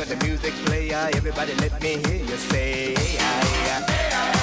when the music play, everybody let me hear you say.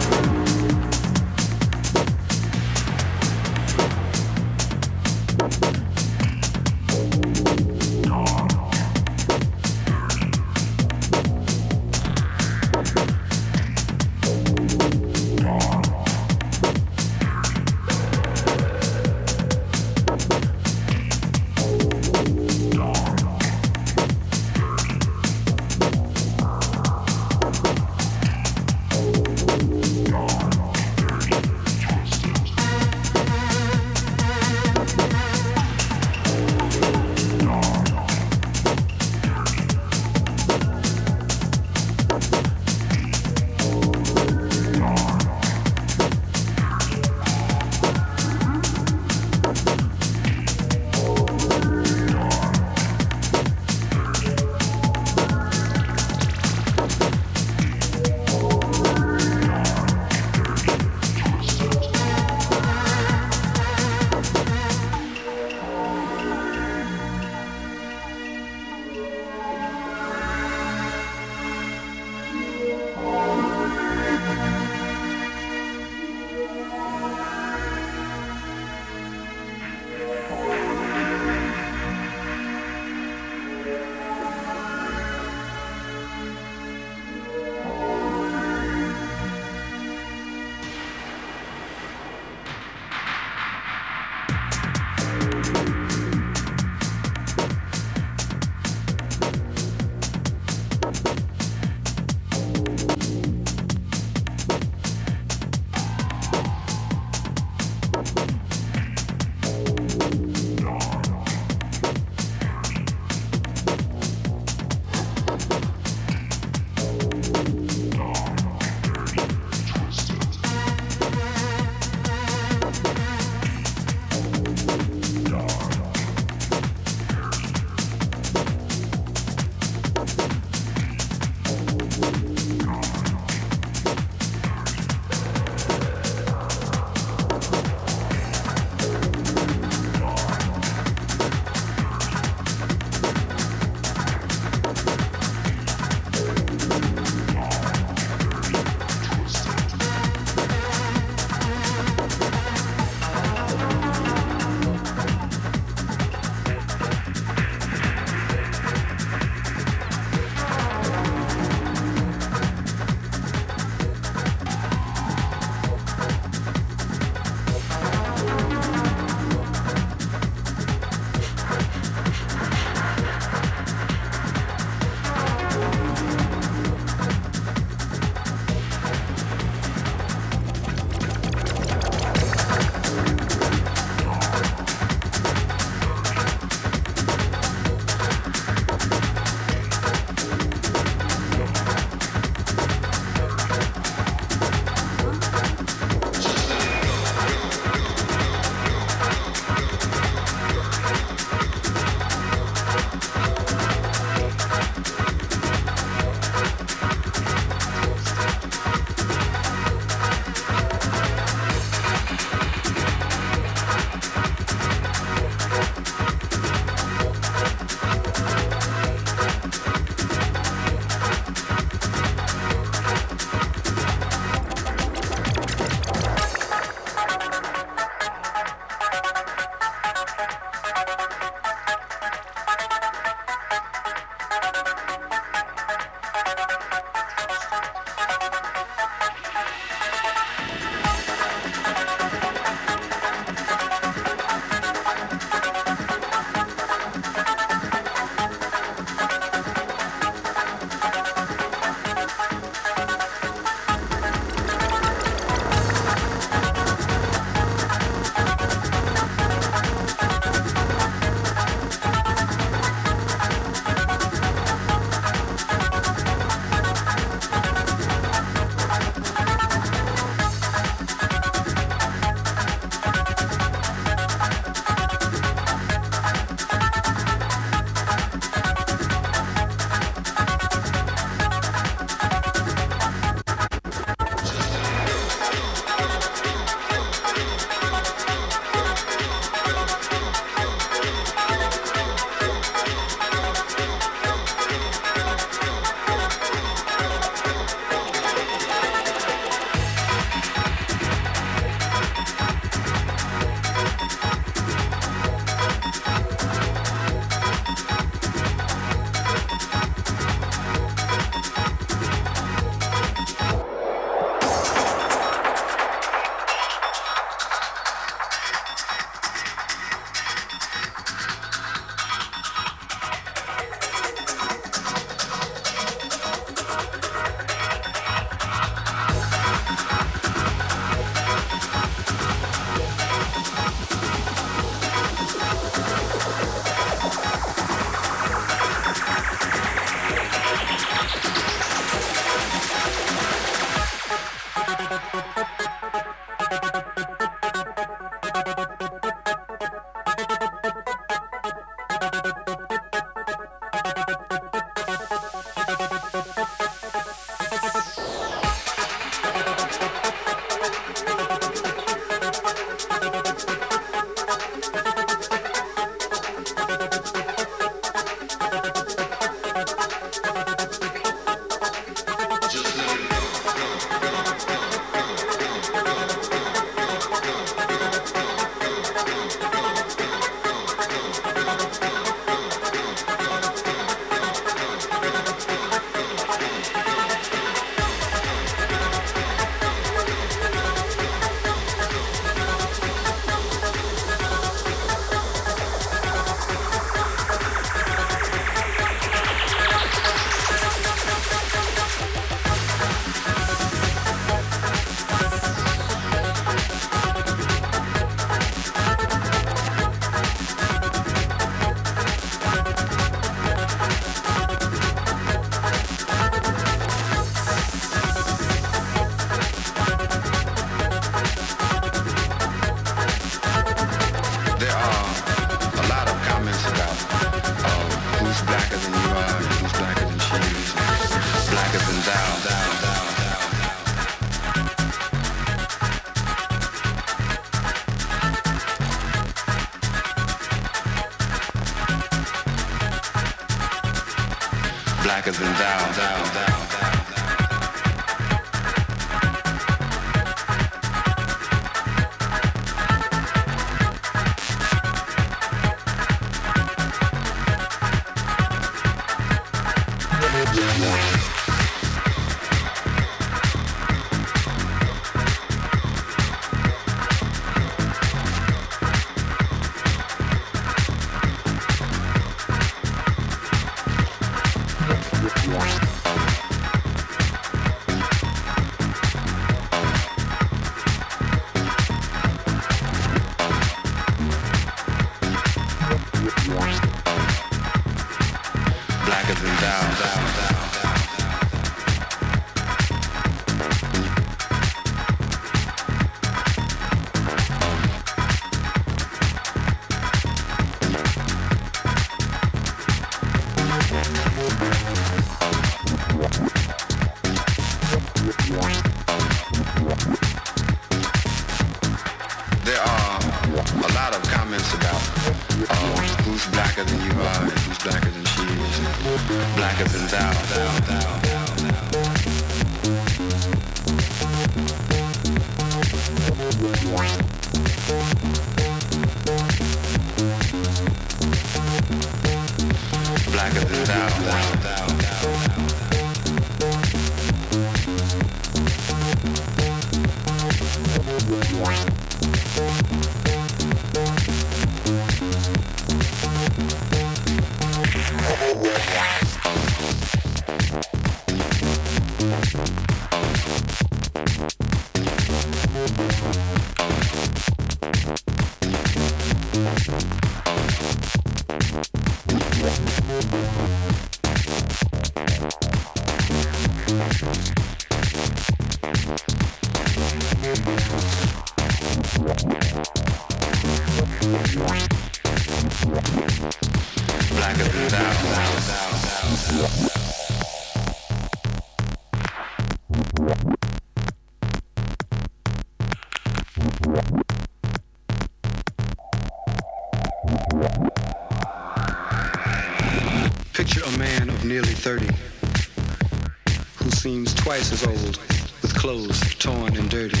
Twice as old, with clothes torn and dirty.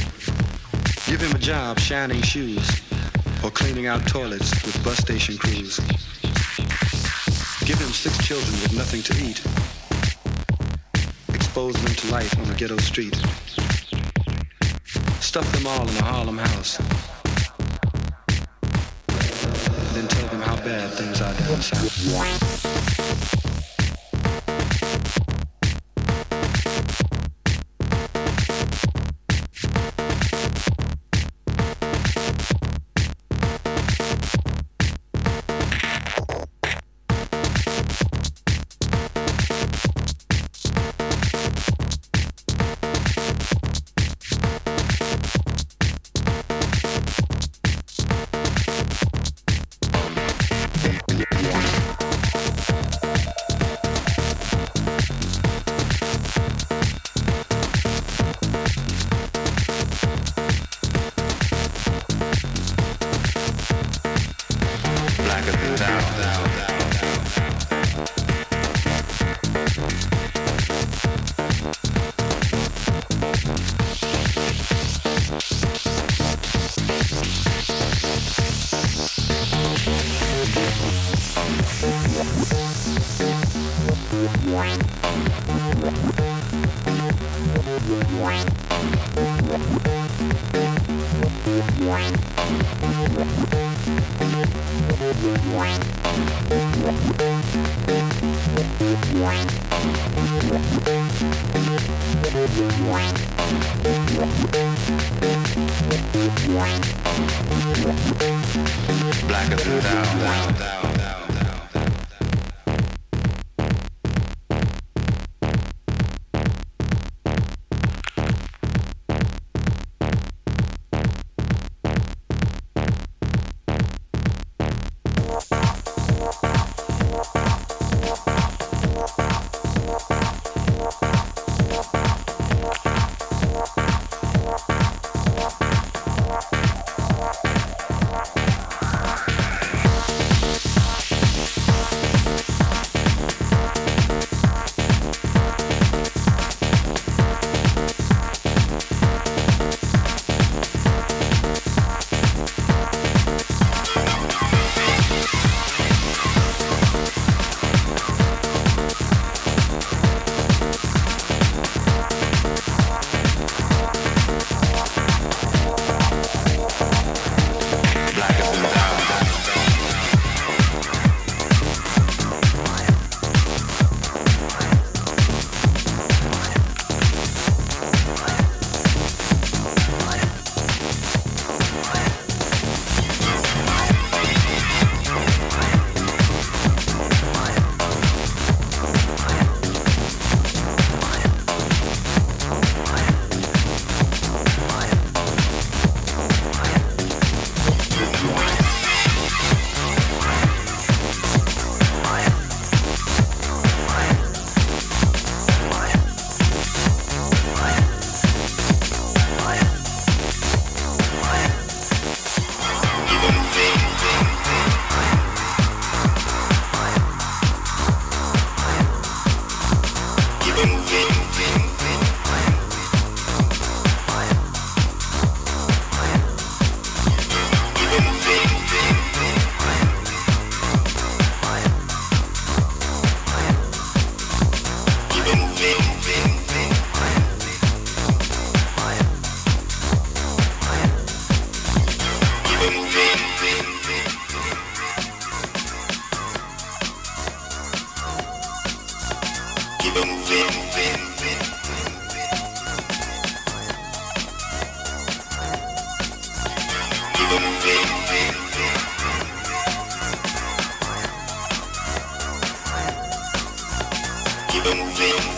Give him a job shining shoes or cleaning out toilets with bus station crews. Give him six children with nothing to eat. Expose them to life on a ghetto street. Stuff them all in a Harlem house. Then tell them how bad things are down south. Keep it moving,